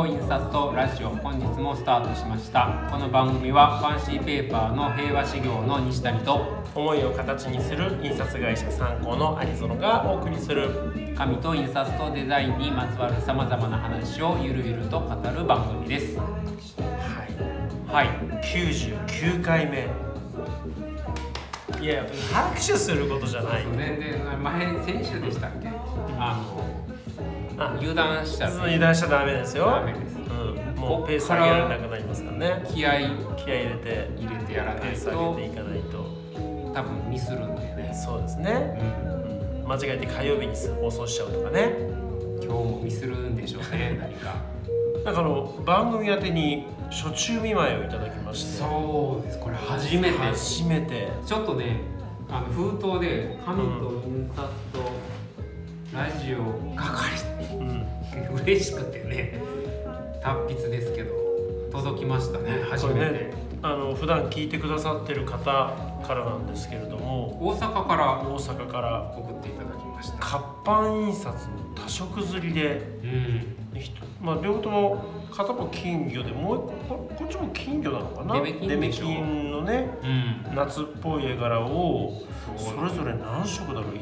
紙と印刷とラジオ本日もスタートしました。この番組はファンシーペーパーの平和修行の西谷と思いを形にする印刷会社参考のアニゾノがお送りする。紙と印刷とデザインにまつわるさまざまな話をゆるゆると語る番組です。はい。はい。99回目。いや拍手することじゃない。全然前先週でしたっけ？ああの油断したら油断しちゃダメですよ。ダメです。うん、もうペース上げられなくなりますからね。気合い気合い入れて入れてやらないペース上とげていかないと。多分ミスるんでね、そうですうね、ん、うん、間違えて火曜日に放送しちゃうとかね。今日もミスるんでしょうね 何か。なんかあの番組宛てに初中見舞いをいただきまして。そうです。これ初めて。初めて。ちょっとねあの封筒で紙と印刷とラジオがかうんり嬉しくてね達筆ですけど届きましたね初めて、ねあの普段聞いてくださってる方からなんですけれども大阪から大阪から送っていただきました。活版印刷の多色刷りで、うん。まあ、両方とも片方金魚でもう一個ここっちも金魚なのかな？デメキンでしょデメキンのねうん。夏っぽい絵柄をそそれぞれ何色だろう？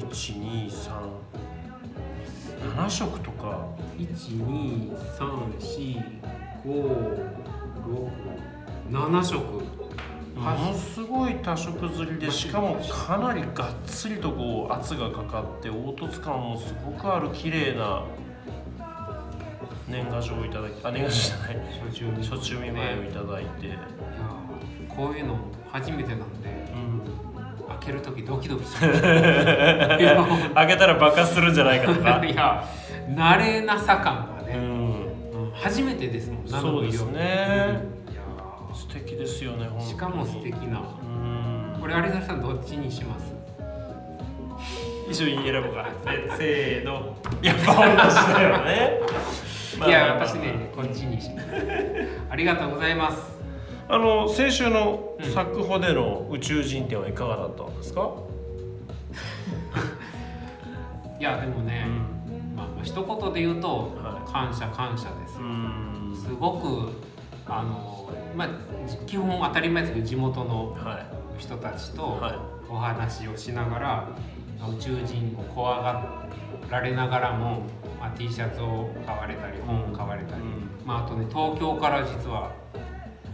1237色とか。1234567色。ものすごい多色刷りでしかもかなりがっつりとこう圧がかかって凹凸感もすごくある綺麗な年賀状をいただきあ年賀状じゃない。初中見舞い。をいただいて、いやーこういうの初めてなんで。うん、開ける時ドキドキすいや開けたら爆発するんじゃないかとか、いや慣れなさ感がね、うん、うん初めてですもんそうですね。いや素敵ですよねしかも素敵な。うん。これ有田さんどっちにします？一緒に選ぼうか。せせーの。やっぱ同じだよね。いや私ねこっちにします。ありがとうございますあの先週のうん作保での宇宙人展はいかがだったんですか、いやでもね、まあ、まあ一言で言うと、は感謝感謝ですうよ、ん。すごくあのまあ基本当たり前ですけど地元のは人たちいとはお話をしながら、宇宙人を怖がられながらも、まあ、T シャツを買われたり本を買われたり、うん。まあ、あとね東京から実は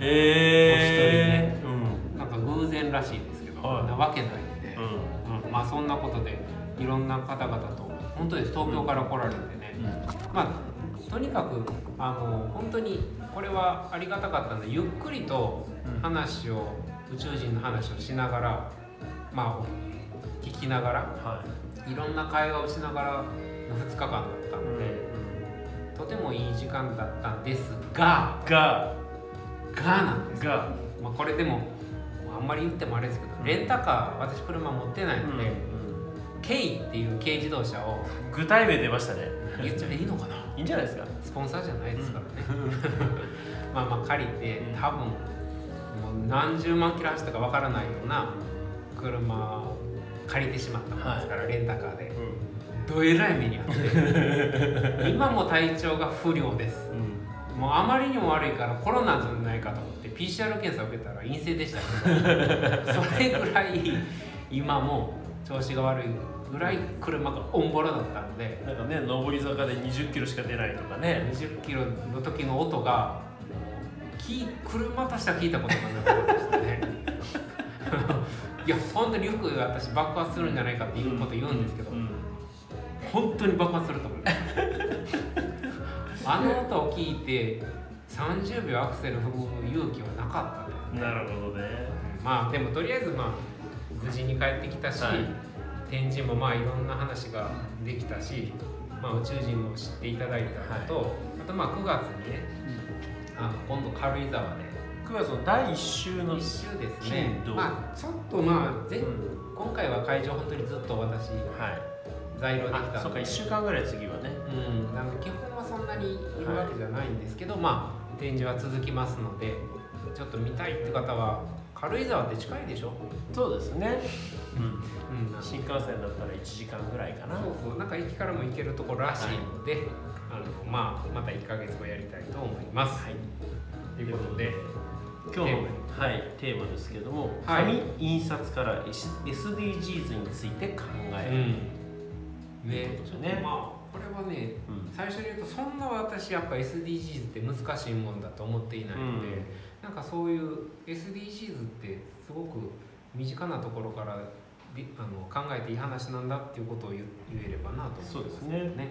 えー、なんか偶然らしいですけど、はい。なわけないんで、うん。うんうんまあそんなことでいろんな方々と本当です。東京から来られてね、まあとにかくあの本当にこれはありがたかったのでゆっくりと話を、宇宙人の話をしながらまあ聞きながらはい。ろんな会話をしながらの2日間だったので、とてもいい時間だったんですがががなんです。が、まあ、これでもあんまり言ってもあれですけどレンタカー私車持ってないので、ケイっていう軽自動車を具体名出ましたね。言っちゃいいのかな？いいんじゃないですか？スポンサーじゃないですからね、まあまあ借りてうん。多分もう何十万キロ走ったかわからないような車を借りてしまったもんですから、レンタカーで。どえらい目に遭って。今も体調が不良です。うんもうあまりにも悪いからコロナじゃないかと思って PCR 検査を受けたら陰性でしたけどそれぐらい今も調子が悪いぐらい車がオンボロだったのでなんかね上り坂で20キロしか出ないとかね。20キロの時の音がき車としては聞いたことがなかったですね。いや本当によく私爆発するんじゃないかっていうこと言うんですけど、うん。本当に爆発すると思いますあの音を聞いて30秒アクセル踏む勇気はなかったね。なるほどね。まあでもとりあえずまあ無事に帰ってきたし、はい。展示もまあいろんな話ができたし、まあ、宇宙人も知っていただいたのと、あとまあ9月にねあの今度軽井沢で。9月の第1週の一周ですね。まあちょっとまあ前、うん。今回は会場本当にずっと私はい。在廊できあそうかたので1週間ぐらい次はね。うん、なので基本なにいるわけじゃないんですけど、まあ展示は続きますのでちょっと見たいって方は軽井沢って近いでしょ？そうですね、うん、うん。新幹線だったら1時間ぐらいかな。そうそう。なんか駅からも行けるところらしいので、あのまあまた1ヶ月後やりたいと思います。はい。ということで今日のはい、テーマですけれども、はい。紙印刷から SDGs について考える、うん。ね。ねまあこれはねうん。最初に言うとそんな私やっぱ SDGs って難しいもんだと思っていないので、なんかそういう SDGs ってすごく身近なところからであの考えていい話なんだっていうことを言言えればなと思いますそうですね。ね。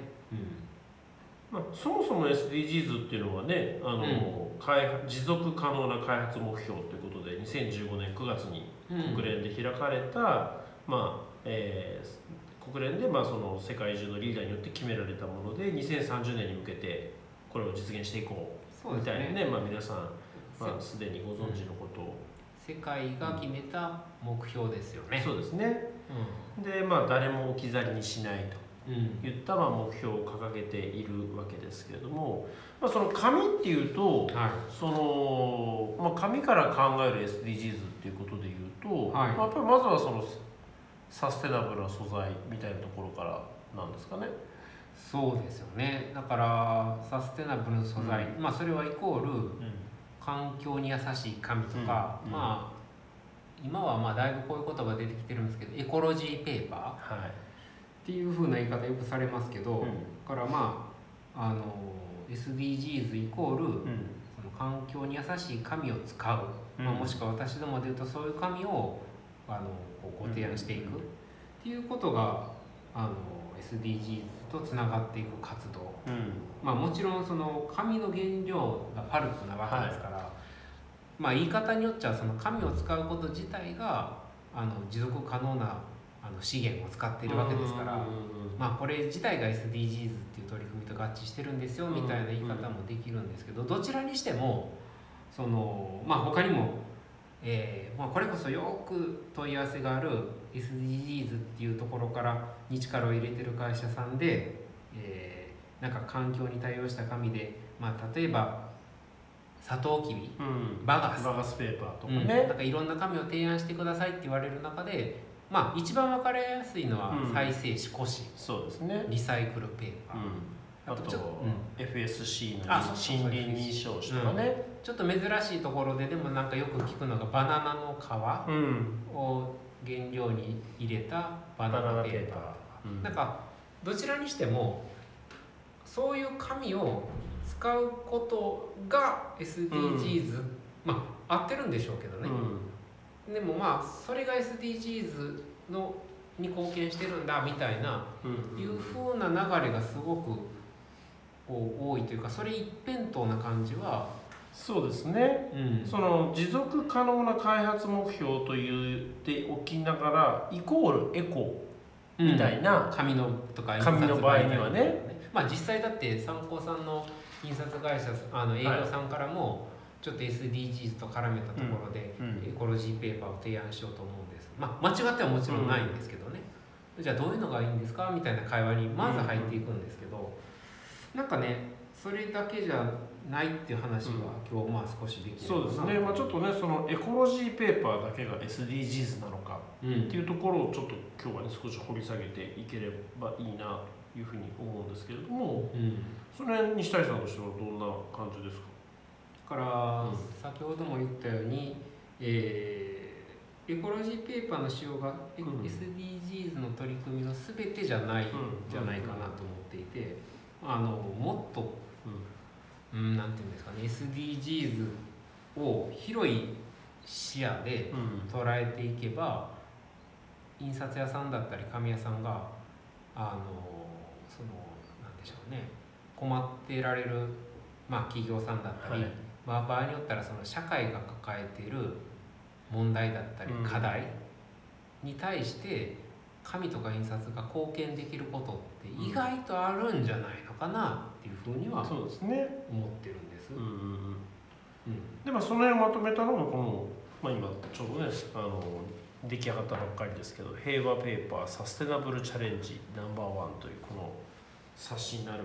まあ、そもそも SDGs っていうのはねあの、開発持続可能な開発目標ということで2015年9月にうん。国連で開かれた、まあえー国連でまあその世界中のリーダーによって決められたもので2030年に向けてこれを実現していこそうみたいなねね。まあ、皆さん、まあ、すでにご存知のことを、世界が決めた目標ですよね。そうですね。でまあ誰も置き去りにしないとうん。うんいったまあ目標を掲げているわけですけれども、まあ、その紙っていうとはい。その、まあ、紙から考える SDGs っていうことでいうと、はい。まあやっぱりまずはそのサステナブルな素材みたいなところからなんですかね。そうですよね。だからサステナブルな素材、まあそれはイコール環境に優しい紙とか、うんうん。まあ今はまあだいぶこういう言葉出てきてるんですけどエコロジーペーパー。っはい。ていう風な言い方よくされますけど、うん。だからまああの SDGs イコール、うん。その環境に優しい紙を使う、うん。まあ、もしくは私どもで言うとそういう紙をあのこうご提案していくっていうことがあの SDGs とつながっていく活動、うん。まあ、もちろんその紙の原料がパルプなわけですから、まあ言い方によっちゃその紙を使うこと自体があの持続可能なあの資源を使っているわけですから。うん。まあ、これ自体が SDGs っていう取り組みと合致してるんですよみたいな言い方もできるんですけどどちらにしてもその、まあ、他にも、えーまあ、これこそよく問い合わせがある SDGs っていうところからに力を入れてる会社さんで、えーなんか環境に対応した紙で、まあ、例えばサトウキビうん。バガス。バガスペーパーとかうん。ね、なんかいろんな紙を提案してくださいって言われる中で、まあ、一番分かりやすいのはうん。再生紙古紙。そうですね、リサイクルペーパー、うん、あとあとちょっと FSC の森林認証紙とかね、ちょっと珍しいところででもなんかよく聞くのがバナナの皮うん。を原料に入れたバナナペーパーうん。なんかどちらにしてもそういう紙を使うことが SDGs、まあ合ってるんでしょうけどね、でもまあそれが SDGs のに貢献してるんだみたいなうん。いう風な流れがすごくこう多いというかそれ一辺倒な感じは、そうですね。うん。その持続可能な開発目標と言っておきながらイコールエコみたいな、紙のとか紙の場合にはね。まあ実際だって参考さんの印刷会社あの営業さんからもちょっと SDGs と絡めたところで、うん。エコロジーペーパーを提案しようと思うんです。まあ間違ってはもちろんないんですけどね、じゃあどういうのがいいんですか？みたいな会話にまず入っていくんですけど、なんかねそれだけじゃないっていう話は今日まあ少しできる。そうですね、まあ、ちょっとねそのエコロジーペーパーだけが SDGs なのかうん。っていうところをちょっと今日はね少し掘り下げていければいいなというふうに思うんですけれどもうん。その辺西谷さんとしてはどんな感じですか？だから、うん先ほども言ったように、えーエコロジーペーパーの使用が、SDGs の取り組みの全てじゃない、うん。じゃないかなと思っていてあのもっと、うん、なんていうんですかね SDGs を広い視野でうん。捉えていけば印刷屋さんだったり紙屋さんがあのそのなんでしょうね困ってられる、まあ、企業さんだったり、はい。まあ、場合によったらその社会が抱えている問題だったりうん。課題に対して紙とか印刷が貢献できることって意外とあるんじゃないのかなっていうふうにはそうですね、思ってるんです。うんうんうん、うん。でまあその辺をまとめたのがこの、まあ、今ちょうどねあの出来上がったばっかりですけど「平和ペーパーサステナブルチャレンジナンバーワンというこの冊子になる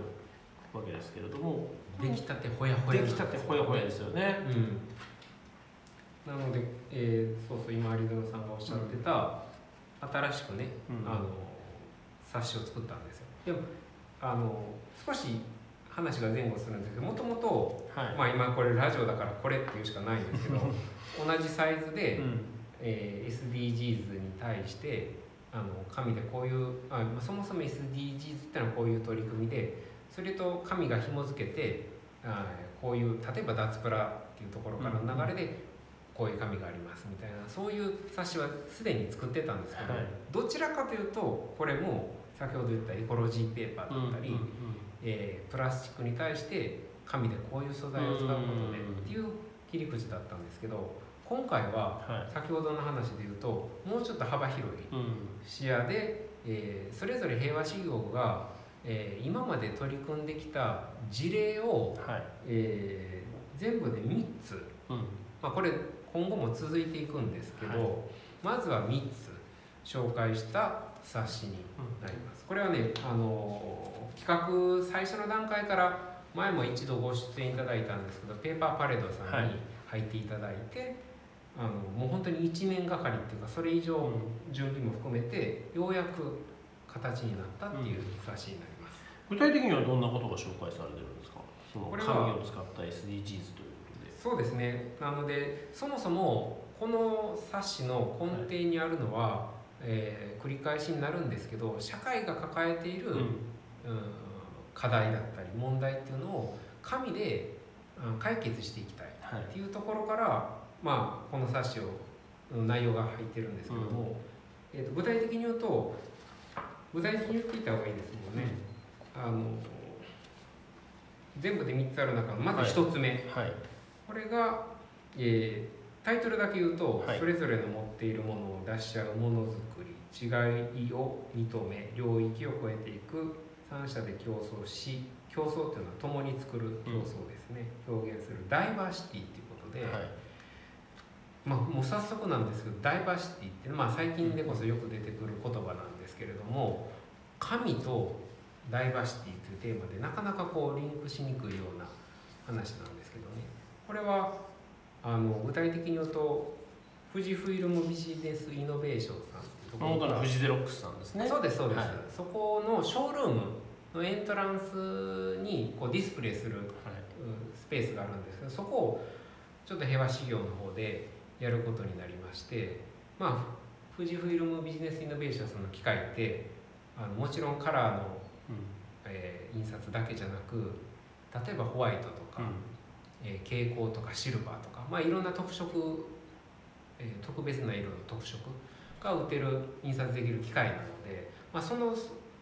わけですけれども出来たてほやほや。出来たてほやほやですよね。うん。なので、えーそうそう今有園さんがおっしゃってた、新しくね、うん。あの冊子を作ったんですよ。でもあの少し話が前後するんですけどもともと今これラジオだからこれっていうしかないんですけど同じサイズで、うん。えー SDGs に対してあの紙でこういうあまあそもそも SDGs ってのはこういう取り組みでそれと紙が紐付けてあこういう例えば脱プラっていうところからの流れでこういう紙がありますみたいなそういう冊子はすでに作ってたんですけど、はい。どちらかというとこれも先ほど言ったエコロジーペーパーだったり、うんうんえープラスチックに対して紙でこういう素材を使うことでうん。っていう切り口だったんですけど今回はは先ほどの話で言うともうちょっと幅広い視野で、えーそれぞれ平和事業が、えー今まで取り組んできた事例を、はい。えー全部で3つ、うん。まあ、これ今後も続いていくんですけど、はいまずは3つ紹介した冊子になります。これはね、あの企画最初の段階から前も一度ご出演いただいたんですけどペーパーパレードさんに入っていただいて、あのもう本当に1年がかりっていうかそれ以上うん準備も含めてようやく形になったっていう冊子になります。具体的にはどんなことが紹介されてるんですか？その紙を使った SDGs ということで。そうですね。なのでそもそもこの冊子の根底にあるのは、えー繰り返しになるんですけど社会が抱えている、うん課題だったり問題っていうのを紙でうん解決していきたいはい。っていうところから、まあ、この冊子をの内容が入ってるんですけども、えー、と具体的に言うと具体的に言っていった方がいいですもんね。あの全部で3つある中のまず1つ目、はい。これが、えータイトルだけ言うと、はい。それぞれの持っているものを出し合うものづくり違いを認め領域を超えていく三者で競争し競争っていうのは共に作る競争ですね、表現する。ダイバーシティっていうことで、はい。まあ、もう早速なんですけどダイバーシティって、まあ、最近でこそよく出てくる言葉なんですけれども神とダイバーシティというテーマでなかなかこうリンクしにくいような話なんですけどね。これはあの具体的に言うと富士フイルムビジネスイノベーションさん元がのフジゼロックスさんですね。そうですそうです、はい。そこのショールームのエントランスにこうディスプレイするスペースがあるんですけどそこをちょっと平和修行の方でやることになりましてまあ富士フィルムビジネスイノベーションさんの機械ってあのもちろんカラーの、えー印刷だけじゃなく例えばホワイトとか、えー蛍光とかシルバーとか、まあ、いろんな特色、えー特別な色の特色が打てる印刷できる機械なので、まあ、その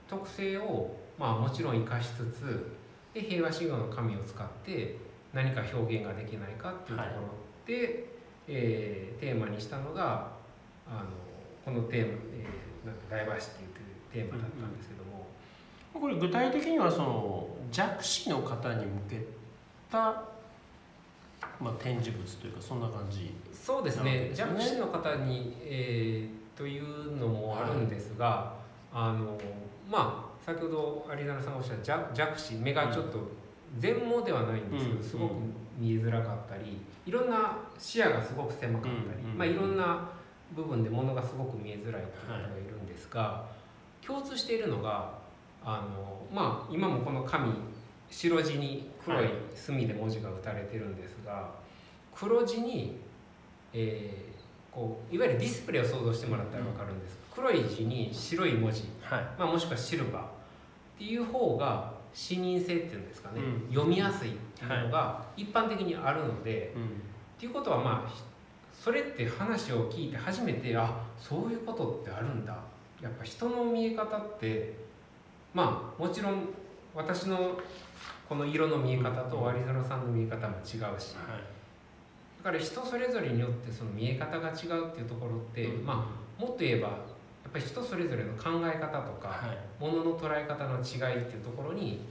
特性を、まあ、もちろん生かしつつで平和修行の紙を使って何か表現ができないかっていうところで、えーテーマにしたのがあのこのテーマ、えーなんかダイバーシティというテーマだったんですけども、これ具体的にはその弱視の方に向けた、まあ、展示物というかそんな感じ。そうですね。なるほどですね。弱視の方に、えーというのもあるんですが、あのまあ先ほど有田さんがおっしゃった弱弱視目がちょっと全盲ではないんですけど、うん。すごく見えづらかったりいろんな視野がすごく狭かったり、まあ、いろんな部分で物がすごく見えづらいという方がいるんですが、共通しているのがあの、まあ、今もこの紙白地に黒い。墨で文字が打たれてるんですが、黒地に、えーこういわゆるディスプレイを想像してもらったら分かるんです。黒い字に白い文字、はい。まあ、もしくはシルバー。っていう方が視認性っていうんですかね、うん。読みやすいっていうのが一般的にあるので、うん。っていうことはまあひそれって話を聞いて初めてあそういうことってあるんだ。やっぱ人の見え方ってまあもちろん私のこの色の見え方と有園さんの見え方も違うし。はいだから人それぞれによってその見え方が違うっていうところって、うん。まあもっと言えばやっぱり人それぞれの考え方とか、はい。ものの捉え方の違いっていうところに、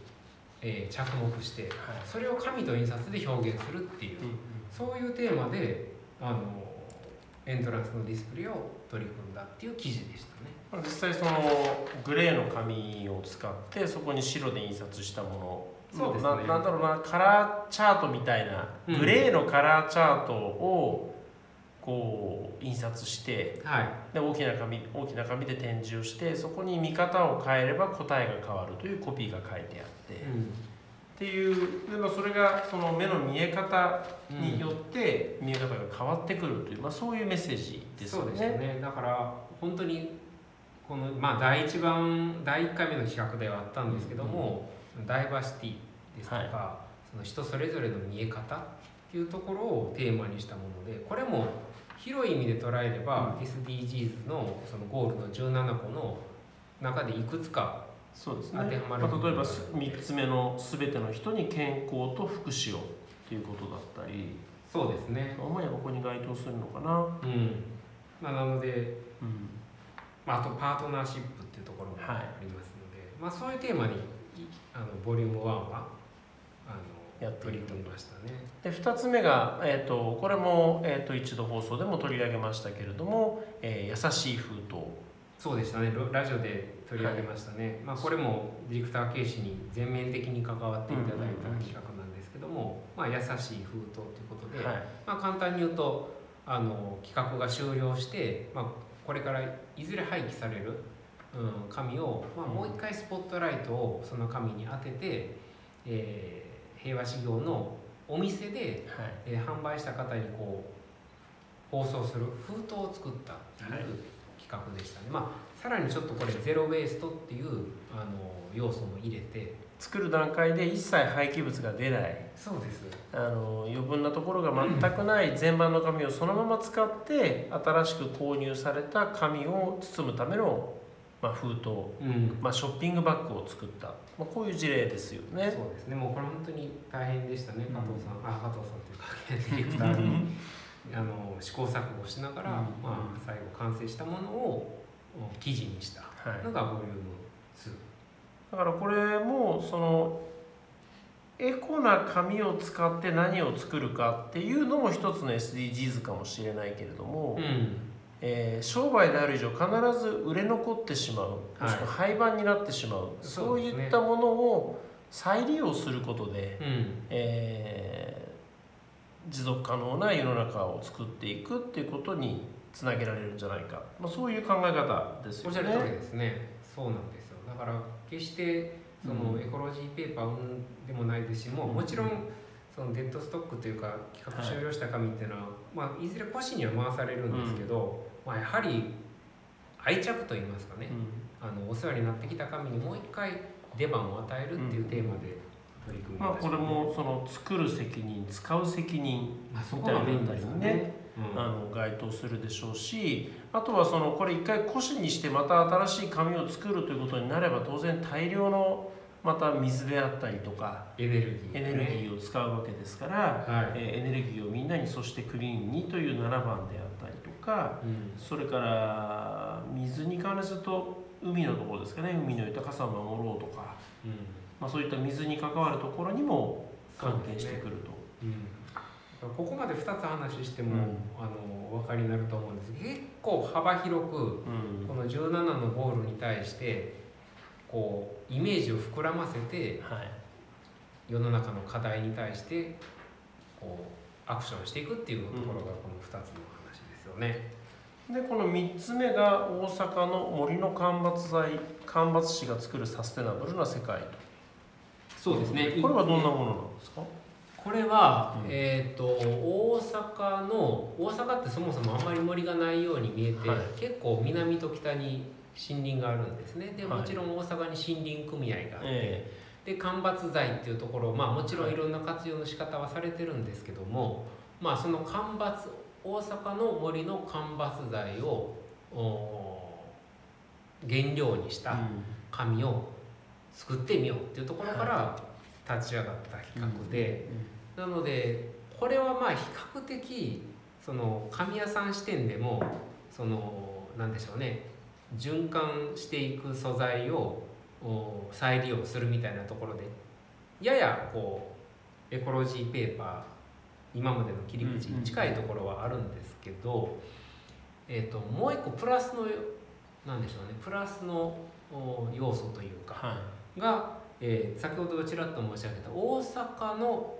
えー着目してはい。それを紙と印刷で表現するっていううんうん。そういうテーマであのエントランスのディスプレイを取り組んだっていう記事でしたね。まあ実際そのグレーの紙を使ってそこに白で印刷したものそうですね。ななんだろうなカラーチャートみたいなうん。グレーのカラーチャートを、こう印刷してはい。で大きな紙大きな紙で展示をしてそこに見方を変えれば答えが変わるというコピーが書いてあって、っうん。ていうでもそれがその目の見え方によって見え方が変わってくるという、まあ、そういうメッセージですよそうね。ですよね。だから本当にこの、まあ、第一番第1回目の企画ではあったんですけども、ダイバーシティですとか、その人それぞれの見え方っていうところをテーマにしたものでこれも広い意味で捉えれば、SDGs のそのゴールの17個の中でいくつかそうですね。当てはまるまあ、例えばす3つ目の「すべての人に健康と福祉を」ということだったりそうですね。主にここに該当するのかな。うん、まあ、なので、うん。まあ、あとパートナーシップっていうところもはいありますので、まあ、そういうテーマにいあのボリューム1はあのやって取り組みましたね。で2つ目が、えー、とこれも、えー、と一度放送でも取り上げましたけれども「えー優しい封筒。そうでしたね。ロラジオで取り上げましたね、まあ、これもディレクターケイシに全面的に関わっていただいた企画なんですけども、まあ、優しい封筒ということ」で、はい。まあ、簡単に言うとあの企画が終了して、まあ、これからいずれ廃棄される、うん、紙を、まあ、もう一回スポットライトをその紙に当てて、えー平和修行のお店で、はい。えー販売した方にこう包装する封筒を作ったっていうはい。企画でしたね、まあ、さらにちょっとこれゼロ・ウェイストっていうあの要素も入れて。作る段階で一切廃棄物が出ない。そうです。あの余分なところが全くない 全版の紙をそのまま使って新しく購入された紙を包むための、まあ、封筒、うん。まあ、ショッピングバッグを作った、まあ、こういう事例ですよね。そうですね。もうこれ本当に大変でしたね。うん。加藤さん、あ加藤さんというかディレクターにあの試行錯誤しながら、うん。まあ、最後完成したものをうん記事にした。はい。のがボリューム2だからこれもそのエコな紙を使って何を作るかっていうのも一つの SDGs かもしれないけれども、うんえー商売である以上必ず売れ残ってしまうはい。もしくは廃盤になってしまう、そうそういったものを再利用することで、うん。えー持続可能な世の中を作っていくっていうことにつなげられるんじゃないか、まあ、そういう考え方ですよおっしゃる通りね。ですね。そうなんですよ。だから決してそのうん。エコロジーペーパーうんでもないですしもうもちろんそのデッドストックというか企画終了した紙っていうのは、まあ、いずれ腰には回されるんですけど、まあ、やはり愛着といいますかね、あのお世話になってきた紙にもう一回出番を与えるっていうテーマで取り組みまあ、これもその作る責任使う責任みたいなあこがメインたりにですね、うん。あの該当するでしょうしあとはそのこれ一回古紙にしてまた新しい紙を作るということになれば当然大量のまた水であったりとかエネルギー、エネルギーを使うわけですから、はい、えーエネルギーをみんなにそしてクリーンにという7番であったりとかうん。それから水に関すると海のところですかね。海の豊かさを守ろうとか、うん。まあ、そういった水に関わるところにも関係してくると。うん。ここまで2つ話しても、うん。あのお分かりになると思うんです。けど結構幅広くうん。この17のゴールに対してこうイメージを膨らませてはい。世の中の課題に対してこうアクションしていくっていうところがこの2つの話ですよね。でこの3つ目が大阪の森の間伐材間伐師が作るサステナブルな世界。そうですね。これはどんなものなんですか？これは、うんえっ、と大阪の大阪ってそもそもあんまり森がないように見えて、はい。結構南と北に森林があるんですね。ではい。もちろん大阪に森林組合があって、えで間伐材っていうところまあもちろんいろんな活用の仕方はされてるんですけども、まあその間伐大阪の森の間伐材をお原料にした紙を作ってみようっていうところから立ち上がった企画で、なのでこれはまあ比較的その紙屋さん視点でもそのなんでしょうね循環していく素材をお再利用するみたいなところでややこうエコロジーペーパー今までの切り口に近いところはあるんですけど、えー、ともう一個プラスのなんでしょうねプラスのお要素というかはが、えー先ほどちらっと申し上げた大阪の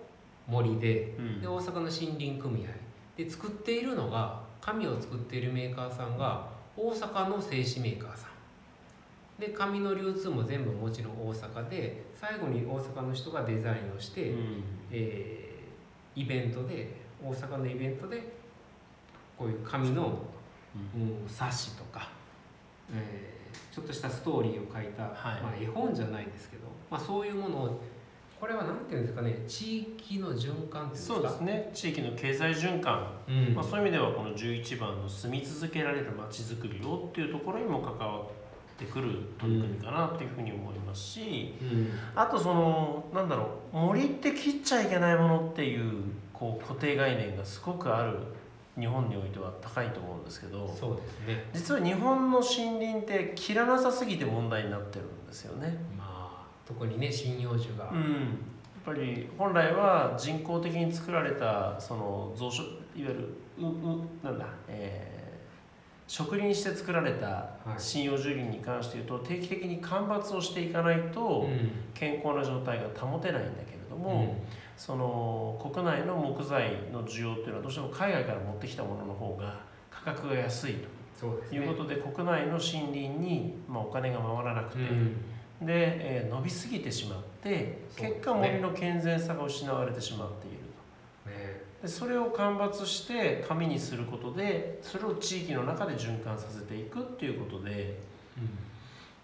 森でいうん。で大阪の森林組合で作っているのが紙を作っているメーカーさんが大阪の製紙メーカーさん。で紙の流通も全部もちろん大阪で最後に大阪の人がデザインをして、うん。えーイベントで大阪のイベントでこういう紙の、うん、冊子とか、えーちょっとしたストーリーを書いた、はい。まあ、絵本じゃないですけど、まあ、そういうものをこれは何ていうんですかね地域の循環っていうんですか？そうですね。地域の経済循環、うん。まあ、そういう意味ではこの11番の住み続けられるまちづくりをっていうところにも関わってくる取り組みかなっていうふうに思いますし、うん。あとそのなんだろう森って切っちゃいけないものっていうこう固定概念がすごくある日本においては高いと思うんですけどそうですね。実は日本の森林って切らなさすぎて問題になってるんですよね。まあ特にね針葉樹が、うん、やっぱり本来は人工的に作られたその増殖いわゆるううなんだ、えー植林して作られた針葉樹林に関して言うと定期的に間伐をしていかないとうん。健康な状態が保てないんだけれども、その国内の木材の需要っていうのはどうしても海外から持ってきたものの方が価格が安いそうですね。ということで国内の森林に、まあ、お金が回らなくて、うんで、えー伸びすぎてしまって結果森の健全さが失われてしまっているね。とでそれを間伐して紙にすることでそれを地域の中で循環させていくっていうことで。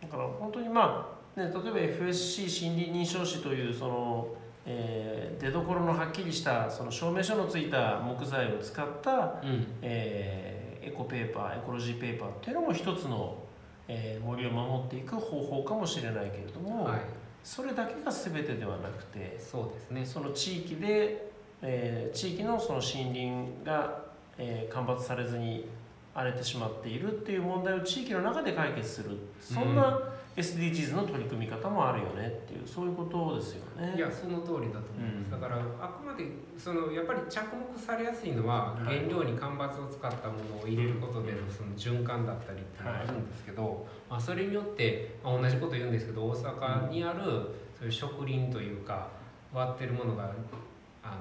だから本当にまあ、ね、例えば FSC 森林認証士というその、えー出どころのはっきりしたその証明書のついた木材を使った、うん。えーエコペーパーエコロジーペーパーっていうのも一つの、えー森を守っていく方法かもしれないけれども、はい。それだけが全てではなくてそうですね。その地域で、えー地域のその森林が、えー間伐されずに荒れてしまっているっていう問題を地域の中で解決する。そんな SDGs の取り組み方もあるよねそういうことですよね。いやその通りだと思います、うん。だからあくまでそのやっぱり着目されやすいのははい。原料に間伐を使ったものを入れることでのその循環だったりっていうのがあるんですけど、まあ、それによって、まあ、同じこと言うんですけど大阪にあるそういう植林というか割ってるものがあの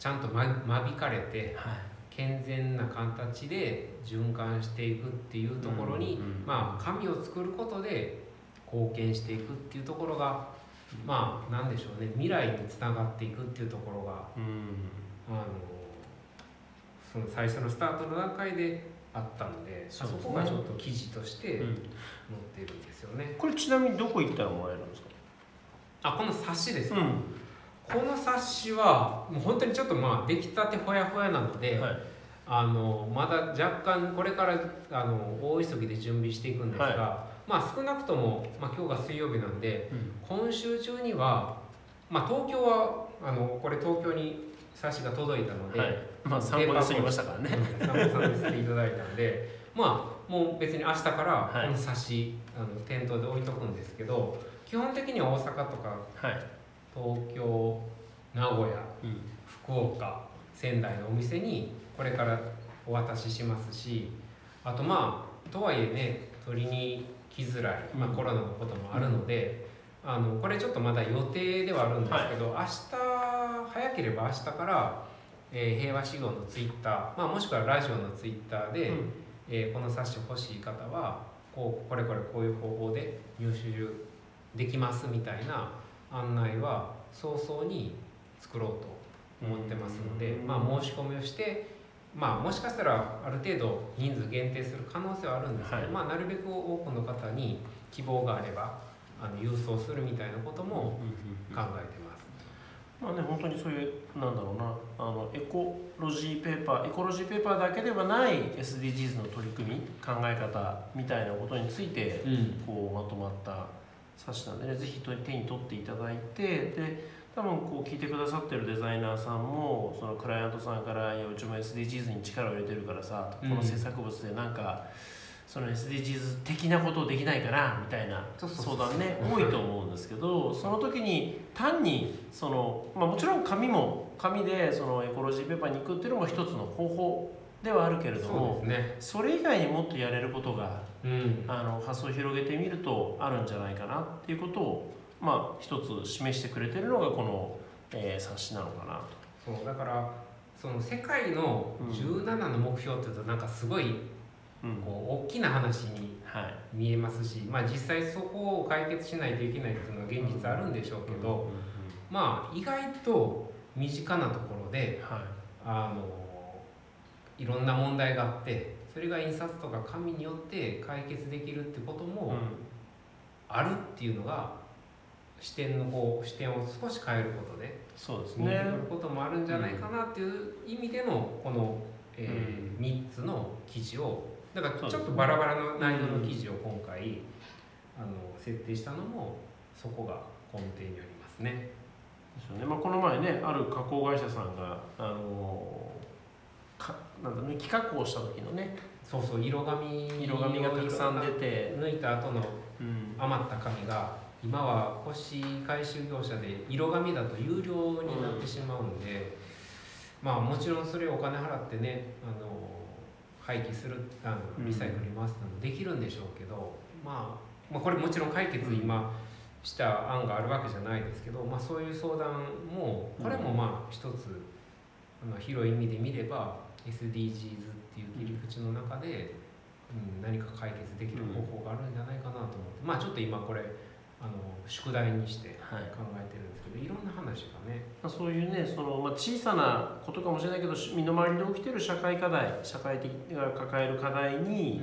ちゃんと間間引かれてはい。健全な形で循環していくっていうところに、うんうんまあ紙を作ることで貢献していくっていうところがまあなんでしょうね。未来につながっていくっていうところがうん。あのその最初のスタートの段階であったのでそですね。こがちょっと記事として載っうんてるんですよね。これちなみにどこ行ったらもらえるんですか？あこの冊子ですか、うこの冊子はもう本当にちょっとまあ出来たてほやほやなので、んはいあのまだ若干これからあの大急ぎで準備していくんですが、はまあ少なくとも、まあ、今日が水曜日なんでうん。今週中には、まあ、東京はあのこれ東京に冊子が届いたので、はい。まあ散歩で過ぎましたからね。うん散歩さんでしていただいたんでまあもう別に明日からはい。この冊子、あの店頭で置いとくんですけど基本的には大阪とかはい。東京名古屋うん。福岡仙台のお店にこれからお渡ししますしあとまあとはいえね取りに来づらい、まあ、うん。コロナのこともあるので、あのこれちょっとまだ予定ではあるんですけど、明日早ければ明日から、えー平和志号のツイッター、まあ、もしくはラジオのツイッターで、うん。えーこの冊子欲しい方はこうこれこれこういう方法で入手できますみたいな案内は早々に作ろうと思ってますので、うん。まあ、申し込みをして、まあ、もしかしたらある程度人数限定する可能性はあるんですけど、はい。まあ、なるべく多くの方に希望があればあの郵送するみたいなことも考えてます。まあね、本当にそういうなんだろうな。あのエコロジーペーパーエコロジーペーパーだけではない SDGs の取り組み考え方みたいなことについてうん。こうまとまった冊子なんでねぜひ手に取っていただいてで多分こう聞いてくださってるデザイナーさんもそのクライアントさんから「いやうちも SDGs に力を入れてるからさこの制作物でなんか、その SDGs 的なことできないかなみたいな相談ね多いと思うんですけどその時に単にその、まあ、もちろん紙も紙でそのエコロジーペーパーに行くっていうのも一つの方法ではあるけれどもね、それ以外にもっとやれることがうん。あの発想を広げてみるとあるんじゃないかなっていうことをまあ一つ示してくれてるのがこの、えー冊子なのかな。と。そうだからその世界の17の目標っていうとなんかすごいうん。こう大きな話にはい。見えますし、まあ、実際そこを解決しないといけないっていうのは現実あるんでしょうけど、まあ意外と身近なところではい。あのいろんな問題があってそれが印刷とか紙によって解決できるってこともあるっていうのが視点のこう視点を少し変えることでそうです見えてねくることもあるんじゃないかなっていう意味でのこの、えー3つの記事をだからちょっとバラバラの内容の記事を今回あの設定したのもそこが根底にありますね。ですよね。まあ、この前ねある加工会社さんがあのかなんだね木加工した時のねそうそう色紙色紙がたくさん出て、抜いた後のうん。余った紙が今は腰回収業者で色紙だと有料になってしまうんで、まあもちろんそれをお金払ってねあの廃棄するあうん。のリサイクルに回すのもできるんでしょうけど、まあ、まあこれもちろん解決今した案があるわけじゃないですけど、まあ、そういう相談もこれもまあ一つあの広い意味で見れば SDGs っていう切り口の中で、うん、何か解決できる方法があるんじゃないかなと思って、まあちょっと今これあの宿題にしてはい。考えてるんですけどいろんな話がね。まあ、そういうねその、まあ、小さなことかもしれないけどし身の回りで起きてる社会課題社会的が抱える課題に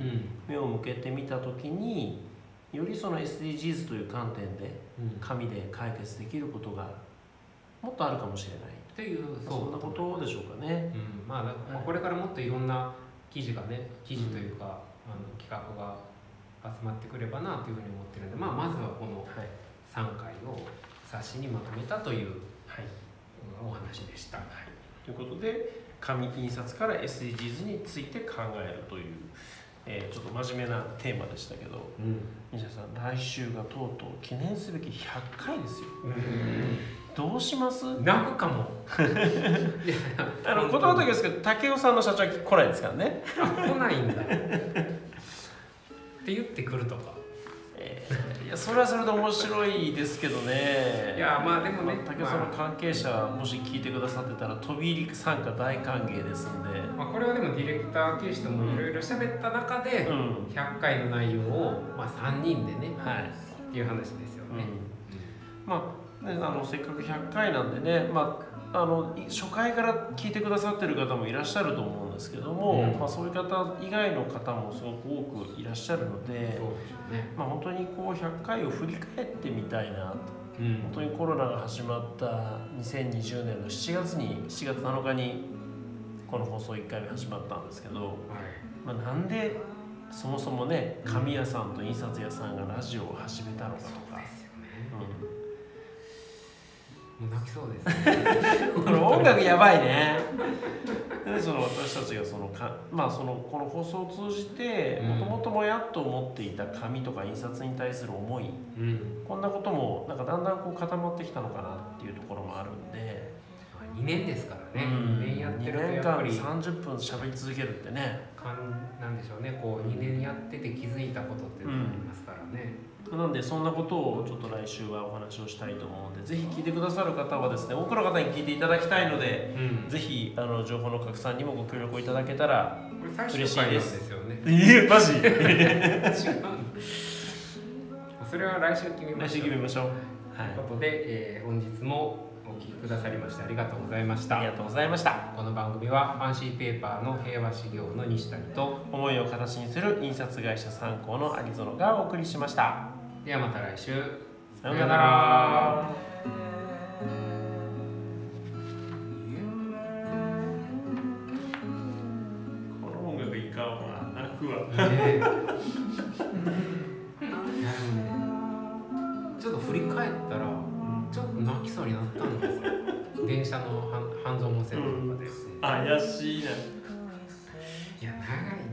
目を向けてみた時によりその SDGs という観点でうん。紙で解決できることがもっとあるかもしれない。っていうそんなことでしょうかね。うん。まあだまあ、これからもっといろんな記事がね記事というか、あの企画が集まってくればなというふうに思ってるんで、まあ、まずはこのはい。3回を冊子にまとめたというはい。お話でした。ということで紙印刷から SDGs について考えるという、えーちょっと真面目なテーマでしたけどうん。西田さん来週がとうとう記念すべき100回ですよ。どうします？泣くかも。あの言葉だけですけど武雄さんの社長は来ないですからね、あ来ないんだ。って言ってくるとか。えーいやそれはそれで面白いですけどねいやまあでもね武雄さんの関係者もし聞いてくださってたら飛び入り参加大歓迎ですんでまあ、これはでもディレクター形式ともいろいろ喋った中で、うん100回の内容を、まあ、3人でねはいっていう話ですよね。まあ、ね、あのせっかく100回なんでね、まあ、あのい初回から聞いてくださってる方もいらっしゃると思うんですけども、うんまあ、そういう方以外の方もすごく多くいらっしゃるので、ね。まあ、本当にこう100回を振り返ってみたいなうん本当にコロナが始まった2020年の7月に7月7日にこの放送1回目始まったんですけど、はいまあ、なんでそもそもね紙屋さんと印刷屋さんがラジオを始めたのかとか。ですよね。うんもう泣きそうです、ね。こ の音楽やばいね。でその私たちがそのかまあそのこの放送を通じてうんもともともやっと思っていた紙とか印刷に対する思いうん。こんなこともなんかだんだんこう固まってきたのかなっていうところもあるんで、2年ですからね。うん2年やってると2年間やっぱり30分喋り続けるってねかんなんでしょうね。こう2年やってて気づいたことっていうのがありますからね。なんでそんなことをちょっと来週はお話をしたいと思うんでぜひ聞いてくださる方はですね多くの方に聞いていただきたいのでうん。ぜひあの情報の拡散にもご協力いただけたらこれ最終回なんですよね。えマジ？違う。それは来週決めま来しょう。週決めましょうとはいいうことで、えー本日もきくださりましてありがとうございました。ありがとうございました。この番組はファンシーペーパーの平和修行の西谷と思いを形にする印刷会社参考の有園がお送りしました。ではまた来週。さようなら怪しいないや長い